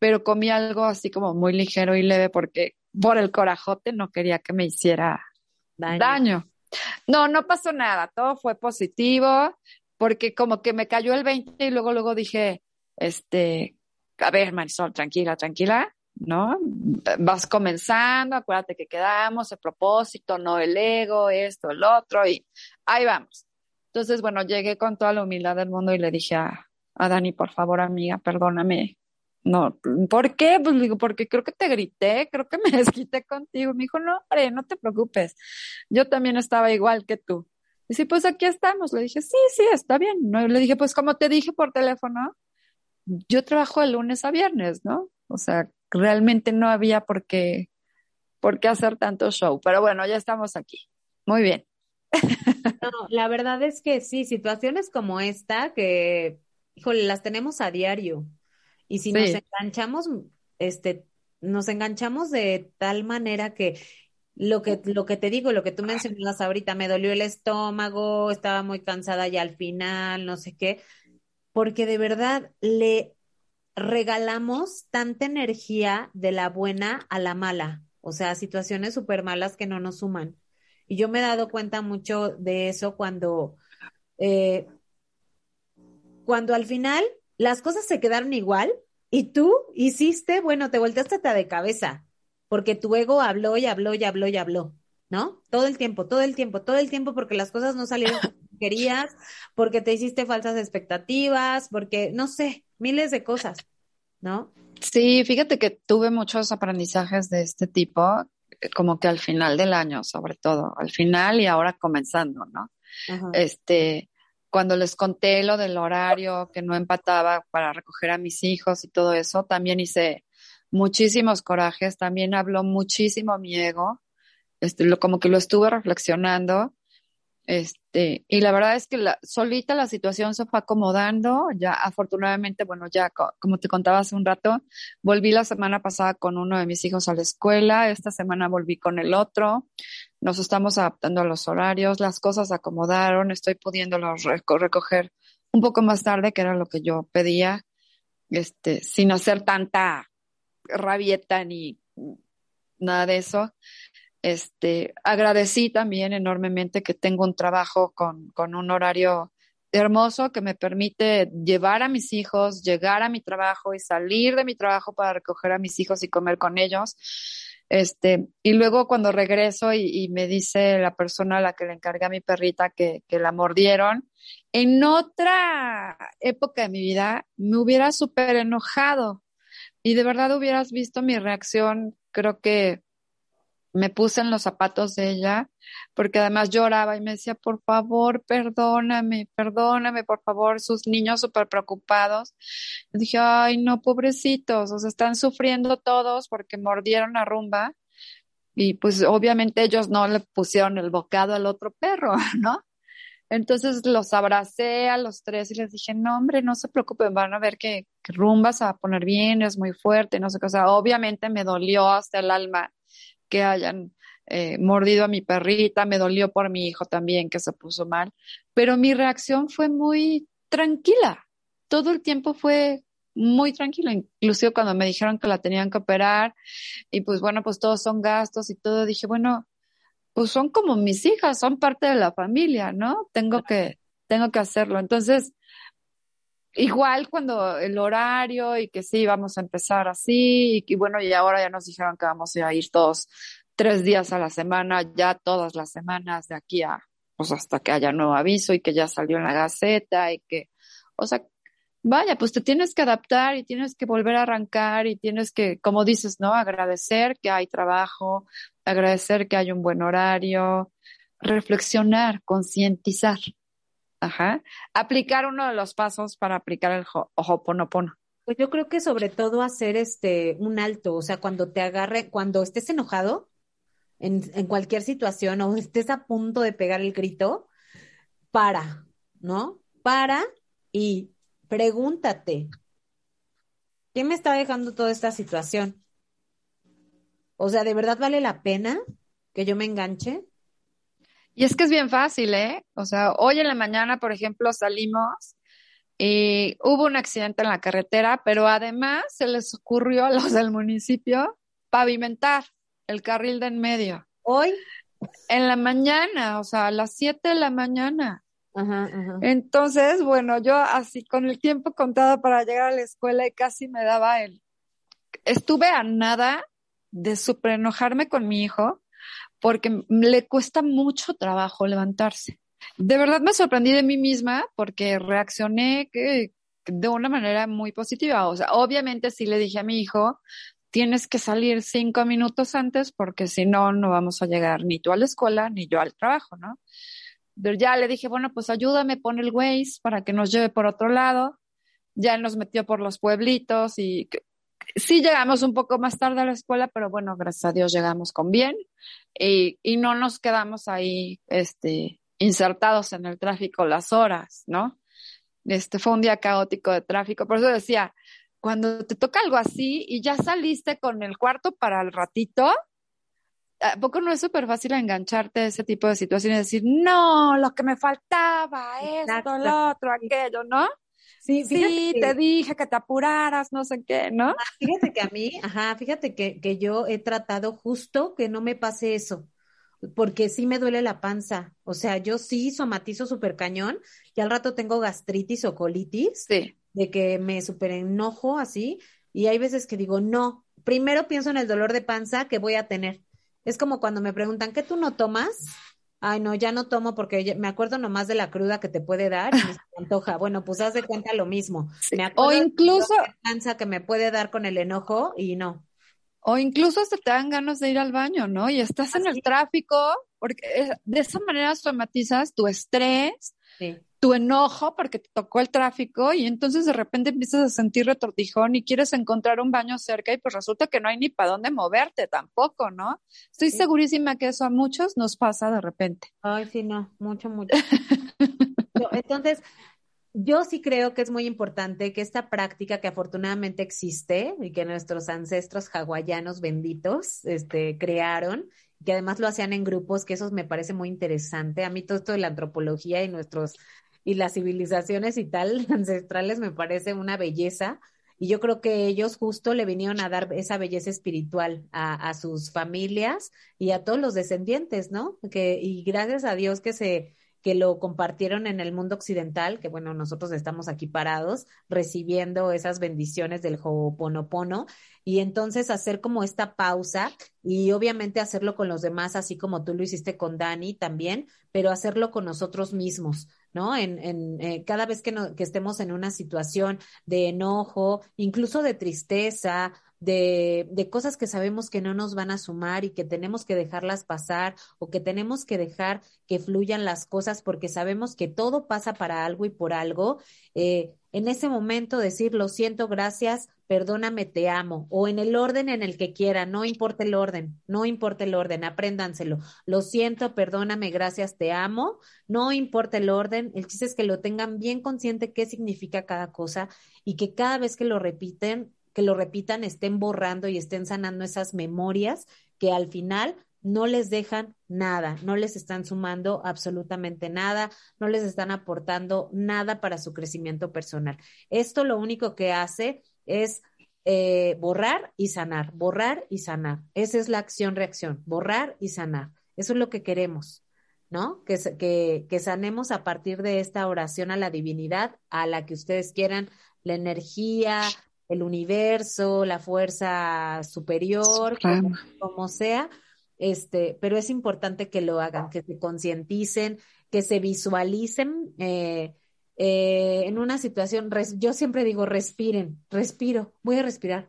Pero comí algo así como muy ligero y leve porque por el corajote no quería que me hiciera daño. No, no pasó nada, todo fue positivo, porque como que me cayó el 20 y luego, luego dije, este, a ver, Marisol, tranquila, tranquila, ¿no? Vas comenzando, acuérdate que quedamos, el propósito, no el ego, esto, el otro, y ahí vamos. Entonces, bueno, llegué con toda la humildad del mundo y le dije a, a Dani, por favor, amiga, perdóname, no, ¿por qué? Pues digo, porque creo que te grité, creo que me desquité contigo. Me dijo, no, hombre, no te preocupes. Yo también estaba igual que tú. Y sí, pues aquí estamos. Le dije, sí, sí, está bien. ¿no? le dije, pues como te dije por teléfono, yo trabajo de lunes a viernes, ¿no? O sea, realmente no había por qué, por qué hacer tanto show. Pero bueno, ya estamos aquí. Muy bien. No, la verdad es que sí, situaciones como esta que, híjole, las tenemos a diario. Y si nos enganchamos, este, nos enganchamos de tal manera que lo que, lo que te digo, lo que tú mencionabas ahorita, me dolió el estómago, estaba muy cansada ya al final, no sé qué, porque de verdad le regalamos tanta energía de la buena a la mala, o sea, situaciones súper malas que no nos suman. Y yo me he dado cuenta mucho de eso cuando, eh, cuando al final las cosas se quedaron igual y tú hiciste, bueno, te volteaste hasta de cabeza, porque tu ego habló y habló y habló y habló, ¿no? Todo el tiempo, todo el tiempo, todo el tiempo, porque las cosas no salieron como querías, porque te hiciste falsas expectativas, porque, no sé, miles de cosas, ¿no? Sí, fíjate que tuve muchos aprendizajes de este tipo, eh, como que al final del año, sobre todo, al final y ahora comenzando, ¿no? Este, cuando les conté lo del horario que no empataba para recoger a mis hijos y todo eso, también hice muchísimos corajes, también habló muchísimo mi ego, este, lo, como que lo estuve reflexionando este, y la verdad es que la, solita la situación se fue acomodando. Ya afortunadamente, bueno, ya como te contaba hace un rato, volví la semana pasada con uno de mis hijos a la escuela. Esta semana volví con el otro. Nos estamos adaptando a los horarios. Las cosas se acomodaron. Estoy pudiéndolos recoger un poco más tarde, que era lo que yo pedía, este, sin hacer tanta rabieta ni nada de eso. Este, agradecí también enormemente que tengo un trabajo con, con un horario hermoso que me permite llevar a mis hijos, llegar a mi trabajo y salir de mi trabajo para recoger a mis hijos y comer con ellos. Este, y luego cuando regreso y, me dice la persona a la que le encargué a mi perrita que, que la mordieron, en otra época de mi vida me hubiera súper enojado y de verdad hubieras visto mi reacción, creo que me puse en los zapatos de ella, porque además lloraba y me decía, por favor, perdóname, perdóname, por favor, sus niños súper preocupados. Y dije, ay, no, pobrecitos, o están sufriendo todos porque mordieron a rumba. Y pues obviamente ellos no le pusieron el bocado al otro perro, ¿no? Entonces los abracé a los tres y les dije, no, hombre, no se preocupen, van a ver que, que rumba se va a poner bien, es muy fuerte, no sé qué. O sea, obviamente me dolió hasta el alma que hayan eh, mordido a mi perrita, me dolió por mi hijo también que se puso mal, pero mi reacción fue muy tranquila. Todo el tiempo fue muy tranquilo, inclusive cuando me dijeron que la tenían que operar y pues bueno, pues todos son gastos y todo, dije, bueno, pues son como mis hijas, son parte de la familia, ¿no? Tengo que, tengo que hacerlo. Entonces, igual cuando el horario y que sí, vamos a empezar así y, bueno, y ahora ya nos dijeron que vamos a ir todos tres días a la semana, ya todas las semanas de aquí a, pues hasta que haya nuevo aviso y que ya salió en la Gaceta y que, o sea, vaya, pues te tienes que adaptar y tienes que volver a arrancar y tienes que, como dices, ¿no? Agradecer que hay trabajo, agradecer que hay un buen horario, reflexionar, concientizar. Ajá. Aplicar uno de los pasos para aplicar el Ho'oponopono. Pues yo creo que sobre todo hacer este un alto, o sea, cuando te agarre, cuando estés enojado en, en cualquier situación o estés a punto de pegar el grito, para, ¿no? Para y pregúntate, ¿qué me está dejando toda esta situación? O sea, ¿de verdad vale la pena que yo me enganche? Y es que es bien fácil, ¿eh? O sea, hoy en la mañana, por ejemplo, salimos y hubo un accidente en la carretera, pero además se les ocurrió a los del municipio pavimentar el carril de en medio. Hoy. En la mañana, o sea, a las 7 de la mañana. Ajá, ajá. Entonces, bueno, yo así con el tiempo contado para llegar a la escuela y casi me daba el... Estuve a nada de super enojarme con mi hijo porque le cuesta mucho trabajo levantarse. De verdad me sorprendí de mí misma porque reaccioné de una manera muy positiva. O sea, obviamente sí le dije a mi hijo, tienes que salir cinco minutos antes porque si no, no vamos a llegar ni tú a la escuela ni yo al trabajo, ¿no? Pero ya le dije, bueno, pues ayúdame, pon el Waze para que nos lleve por otro lado. Ya nos metió por los pueblitos y sí llegamos un poco más tarde a la escuela, pero bueno, gracias a Dios llegamos con bien y, y no nos quedamos ahí, este, insertados en el tráfico las horas, ¿no? Este fue un día caótico de tráfico, por eso decía, cuando te toca algo así y ya saliste con el cuarto para el ratito, ¿a poco no es súper fácil engancharte a ese tipo de situaciones y decir, no, lo que me faltaba, esto, lo otro, aquello, ¿no? Sí, sí te dije que te apuraras, no sé qué, ¿no? Ah, fíjate que a mí, ajá, fíjate que, que yo he tratado justo que no me pase eso, porque sí me duele la panza. O sea, yo sí somatizo súper cañón y al rato tengo gastritis o colitis, sí. de que me súper enojo así, y hay veces que digo, no, primero pienso en el dolor de panza que voy a tener. Es como cuando me preguntan, ¿qué tú no tomas? Ay, no, ya no tomo porque me acuerdo nomás de la cruda que te puede dar y me antoja. Bueno, pues haz de cuenta lo mismo. Me o incluso de que me puede dar con el enojo y no. O incluso hasta te dan ganas de ir al baño, ¿no? Y estás en el tráfico, porque de esa manera somatizas tu estrés, sí tu enojo porque te tocó el tráfico y entonces de repente empiezas a sentir retortijón y quieres encontrar un baño cerca y pues resulta que no hay ni para dónde moverte tampoco, ¿no? Estoy segurísima que eso a muchos nos pasa de repente. Ay, sí, no, mucho, mucho. entonces, yo sí creo que es muy importante que esta práctica que afortunadamente existe y que nuestros ancestros hawaianos benditos este, crearon, que además lo hacían en grupos, que eso me parece muy interesante. A mí todo esto de la antropología y nuestros y las civilizaciones y tal ancestrales me parece una belleza. Y yo creo que ellos justo le vinieron a dar esa belleza espiritual a, sus familias y a todos los descendientes, ¿no? Que, y gracias a Dios que se, que lo compartieron en el mundo occidental, que bueno, nosotros estamos aquí parados recibiendo esas bendiciones del Ho'oponopono y entonces hacer como esta pausa y obviamente hacerlo con los demás, así como tú lo hiciste con Dani también, pero hacerlo con nosotros mismos, ¿no? En, en eh, cada vez que, no, que estemos en una situación de enojo, incluso de tristeza, de, de cosas que sabemos que no nos van a sumar y que tenemos que dejarlas pasar o que tenemos que dejar que fluyan las cosas porque sabemos que todo pasa para algo y por algo, eh, en ese momento decir lo siento, gracias, perdóname, te amo, o en el orden en el que quiera, no importa el orden, no importa el orden, apréndanselo. Lo siento, perdóname, gracias, te amo, no importa el orden, el chiste es que lo tengan bien consciente qué significa cada cosa y que cada vez que lo repiten, que lo repitan, estén borrando y estén sanando esas memorias que al final no les dejan nada, no les están sumando absolutamente nada, no les están aportando nada para su crecimiento personal. Esto lo único que hace es eh, borrar y sanar, borrar y sanar. Esa es la acción-reacción, borrar y sanar. Eso es lo que queremos. ¿no? Que, que, que sanemos a partir de esta oración a la divinidad, a la que ustedes quieran, la energía, el universo, la fuerza superior, como, sea, este, pero es importante que lo hagan, que se concienticen, que se visualicen eh, eh, en una situación, yo siempre digo, respiren, respiro, voy a respirar.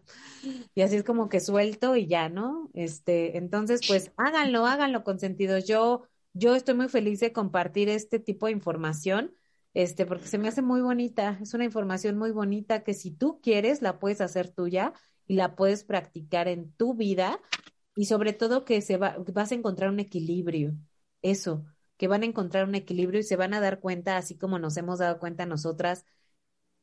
Y así es como que suelto y ya, ¿no? Este, entonces, pues háganlo, háganlo con sentido. Yo, yo estoy muy feliz de compartir este tipo de información este, porque se me hace muy bonita, es una información muy bonita que si tú quieres la puedes hacer tuya y la puedes practicar en tu vida y sobre todo que se va, vas a encontrar un equilibrio, eso, que van a encontrar un equilibrio y se van a dar cuenta, así como nos hemos dado cuenta nosotras,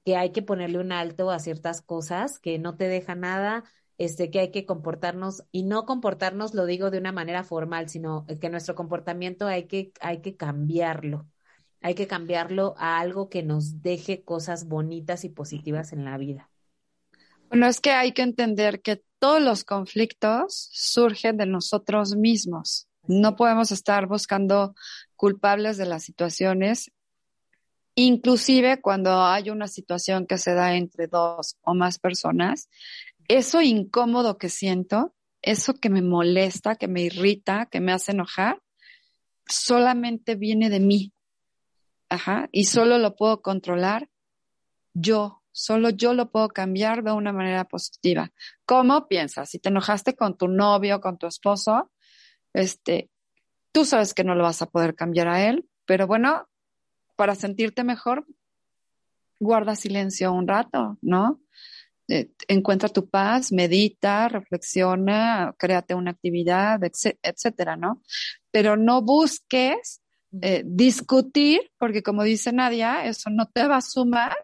que hay que ponerle un alto a ciertas cosas, que no te deja nada, este, que hay que comportarnos, y no comportarnos lo digo de una manera formal, sino que nuestro comportamiento hay que, hay que cambiarlo hay que cambiarlo a algo que nos deje cosas bonitas y positivas en la vida. Bueno, es que hay que entender que todos los conflictos surgen de nosotros mismos. No podemos estar buscando culpables de las situaciones, inclusive cuando hay una situación que se da entre dos o más personas. Eso incómodo que siento, eso que me molesta, que me irrita, que me hace enojar, solamente viene de mí, Ajá, y solo lo puedo controlar yo, solo yo lo puedo cambiar de una manera positiva. ¿Cómo piensas? Si te enojaste con tu novio, con tu esposo, este, tú sabes que no lo vas a poder cambiar a él, pero bueno, para sentirte mejor, guarda silencio un rato, ¿no? Eh, encuentra tu paz, medita, reflexiona, créate una actividad, etcétera, ¿no? Pero no busques eh, discutir, porque como dice Nadia, eso no te va a sumar,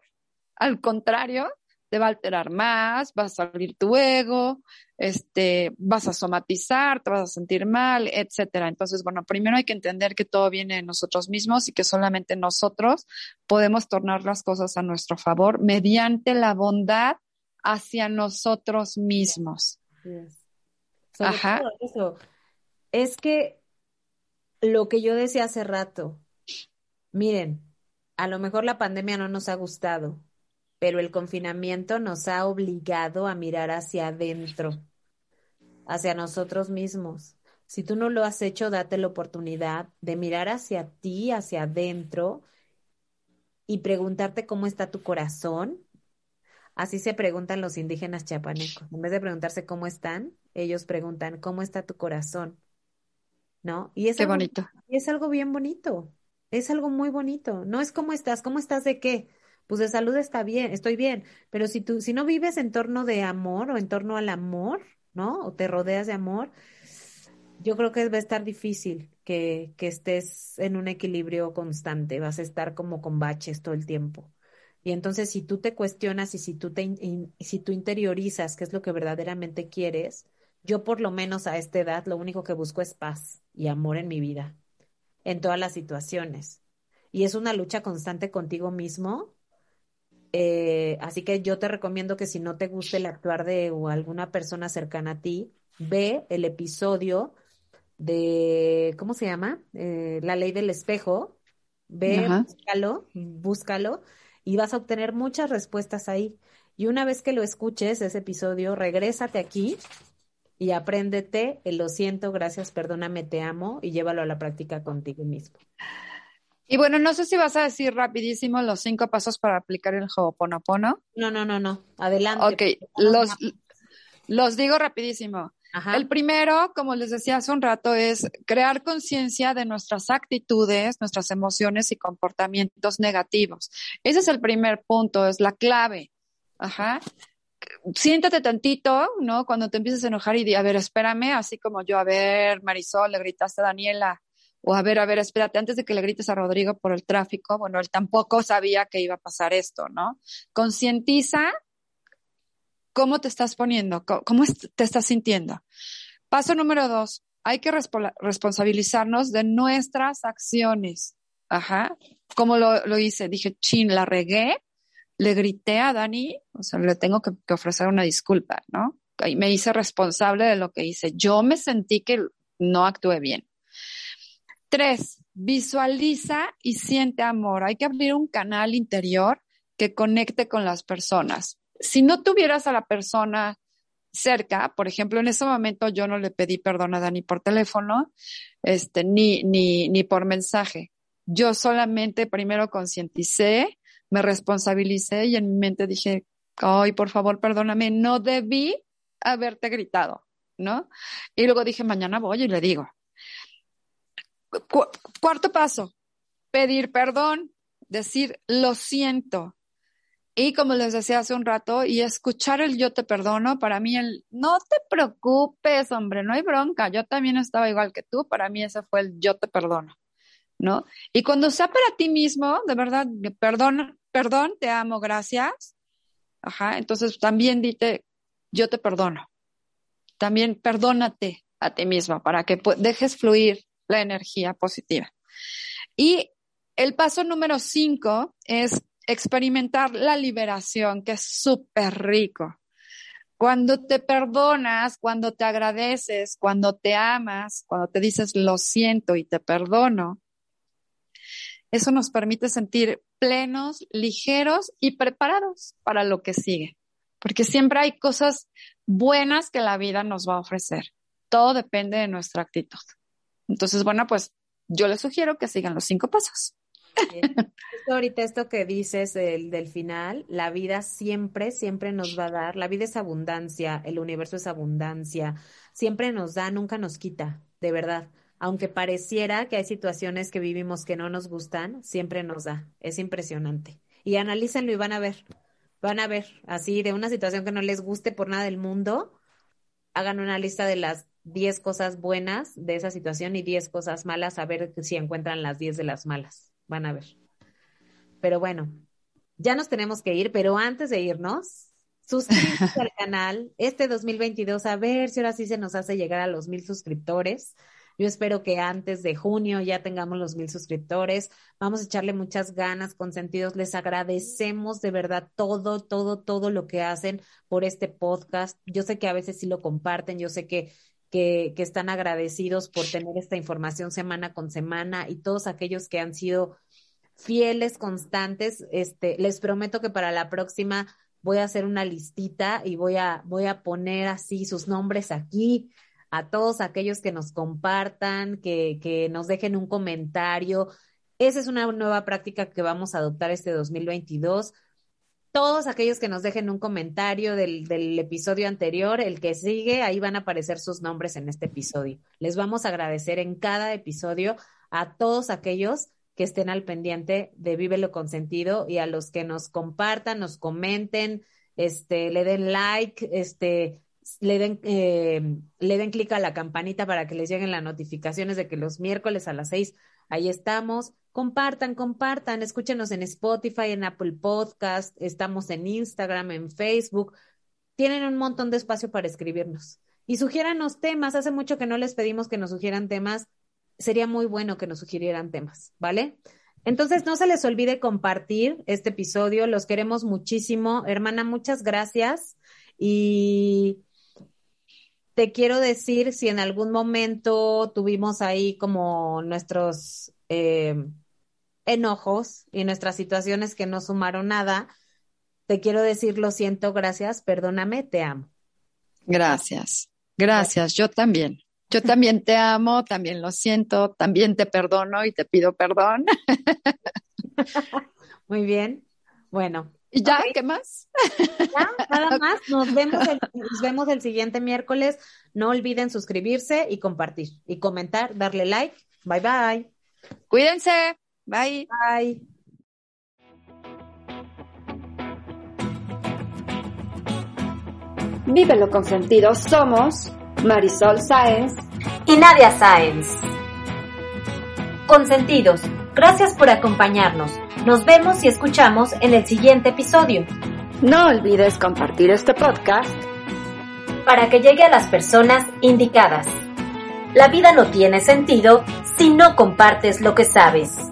al contrario, te va a alterar más, va a salir tu ego, este, vas a somatizar, te vas a sentir mal, etcétera. Entonces, bueno, primero hay que entender que todo viene de nosotros mismos y que solamente nosotros podemos tornar las cosas a nuestro favor mediante la bondad hacia nosotros mismos. Ajá. eso. Es que lo que yo decía hace rato, miren, a lo mejor la pandemia no nos ha gustado, pero el confinamiento nos ha obligado a mirar hacia adentro, hacia nosotros mismos. Si tú no lo has hecho, date la oportunidad de mirar hacia ti, hacia adentro y preguntarte cómo está tu corazón. Así se preguntan los indígenas chiapanecos. En vez de preguntarse cómo están, ellos preguntan cómo está tu corazón. ¿No? Y es Qué algo, bonito. Y es algo bien bonito, es algo muy bonito. No es cómo estás, cómo estás de qué. Pues de salud está bien, estoy bien, pero si tú, si no vives en torno de amor o en torno al amor, ¿no? O te rodeas de amor, yo creo que va a estar difícil que, que estés en un equilibrio constante, vas a estar como con baches todo el tiempo. Y entonces si tú te cuestionas y si tú te si tú interiorizas qué es lo que verdaderamente quieres, yo por lo menos a esta edad lo único que busco es paz y amor en mi vida, en todas las situaciones. Y es una lucha constante contigo mismo. Eh, así que yo te recomiendo que si no te gusta el actuar de o alguna persona cercana a ti, ve el episodio de, ¿cómo se llama? Eh, la ley del espejo. Ve, búscalo, búscalo y vas a obtener muchas respuestas ahí. Y una vez que lo escuches, ese episodio, regrésate aquí y apréndete el lo siento, gracias, perdóname, te amo y llévalo a la práctica contigo mismo. Y bueno, no sé si vas a decir rapidísimo los cinco pasos para aplicar el Ho'oponopono. No, no, no, no. Adelante. Ok, los, los digo rapidísimo. El primero, como les decía hace un rato, es crear conciencia de nuestras actitudes, nuestras emociones y comportamientos negativos. Ese es el primer punto, es la clave. Ajá siéntate tantito, ¿no? Cuando te empieces a enojar y di, a ver, espérame, así como yo, a ver, Marisol, le gritaste a Daniela, o a ver, a ver, espérate, antes de que le grites a Rodrigo por el tráfico, bueno, él tampoco sabía que iba a pasar esto, ¿no? Concientiza cómo te estás poniendo, cómo te estás sintiendo. Paso número dos, hay que responsabilizarnos de nuestras acciones. Ajá. Como lo, lo hice, dije, chin, la regué, le grité a Dani, o sea, le tengo que, ofrecer una disculpa, ¿no? Y me hice responsable de lo que hice. Yo me sentí que no actué bien. Tres, visualiza y siente amor. Hay que abrir un canal interior que conecte con las personas. Si no tuvieras a la persona cerca, por ejemplo, en ese momento yo no le pedí perdón a Dani por teléfono, este, ni, ni, ni por mensaje. Yo solamente primero concienticé, me responsabilicé y en mi mente dije, ay, por favor, perdóname, no debí haberte gritado, ¿no? Y luego dije, mañana voy y le digo. cuarto paso, pedir perdón, decir, lo siento, y como les decía hace un rato, y escuchar el yo te perdono, para mí el no te preocupes, hombre, no hay bronca, yo también estaba igual que tú, para mí ese fue el yo te perdono, ¿no? Y cuando sea para ti mismo, de verdad, perdón, perdón, te amo, gracias. Ajá, entonces también dite, yo te perdono. También perdónate a ti mismo para que dejes fluir la energía positiva. Y el paso número cinco es experimentar la liberación, que es súper rico. Cuando te perdonas, cuando te agradeces, cuando te amas, cuando te dices lo siento y te perdono, eso nos permite sentir plenos, ligeros y preparados para lo que sigue. Porque siempre hay cosas buenas que la vida nos va a ofrecer. Todo depende de nuestra actitud. Entonces, bueno, pues yo les sugiero que sigan los cinco pasos. ahorita esto que dices del, del final, la vida siempre, siempre nos va a dar, la vida es abundancia, el universo es abundancia, siempre nos da, nunca nos quita, de verdad. Aunque pareciera que hay situaciones que vivimos que no nos gustan, siempre nos da. Es impresionante. Y analícenlo y van a ver, van a ver, así de una situación que no les guste por nada del mundo, hagan una lista de las 10 cosas buenas de esa situación y 10 cosas malas, a ver si encuentran las 10 de las malas van a ver. Pero bueno, ya nos tenemos que ir, pero antes de irnos, suscríbete al canal este 2022, a ver si ahora sí se nos hace llegar a los mil suscriptores. Yo espero que antes de junio ya tengamos los mil suscriptores. Vamos a echarle muchas ganas, consentidos. Les agradecemos de verdad todo, todo, todo lo que hacen por este podcast. Yo sé que a veces sí lo comparten, yo sé que que, están agradecidos por tener esta información semana con semana y todos aquellos que han sido fieles, constantes. Este, les prometo que para la próxima voy a hacer una listita y voy a, voy a poner así sus nombres aquí a todos aquellos que nos compartan, que, que nos dejen un comentario. Esa es una nueva práctica que vamos a adoptar este 2022 todos aquellos que nos dejen un comentario del, del, episodio anterior, el que sigue, ahí van a aparecer sus nombres en este episodio. Les vamos a agradecer en cada episodio a todos aquellos que estén al pendiente de Vívelo con Sentido y a los que nos compartan, nos comenten, este, le den like, este, le den, eh, den clic a la campanita para que les lleguen las notificaciones de que los miércoles a las seis ahí estamos. Compartan, compartan, escúchenos en Spotify, en Apple Podcast, estamos en Instagram, en Facebook. Tienen un montón de espacio para escribirnos. Y sugiéranos temas. Hace mucho que no les pedimos que nos sugieran temas. Sería muy bueno que nos sugirieran temas, ¿vale? Entonces, no se les olvide compartir este episodio. Los queremos muchísimo. Hermana, muchas gracias. Y te quiero decir si en algún momento tuvimos ahí como nuestros eh, enojos y nuestras situaciones que no sumaron nada, te quiero decir, lo siento, gracias, perdóname, te amo. Gracias, gracias, yo también. Yo también te amo, también lo siento, también te perdono y te pido perdón. Muy bien. Bueno. ¿Y ya? ¿Qué más? Ya, nada más. Nos vemos, nos vemos el siguiente miércoles. No olviden suscribirse y compartir y comentar, darle like. Bye bye. Cuídense. Bye. Bye. Vívelo con sentido. Somos Marisol Sáenz y Nadia Sáenz. Consentidos, gracias por acompañarnos. Nos vemos y escuchamos en el siguiente episodio. No olvides compartir este podcast para que llegue a las personas indicadas. La vida no tiene sentido si no compartes lo que sabes.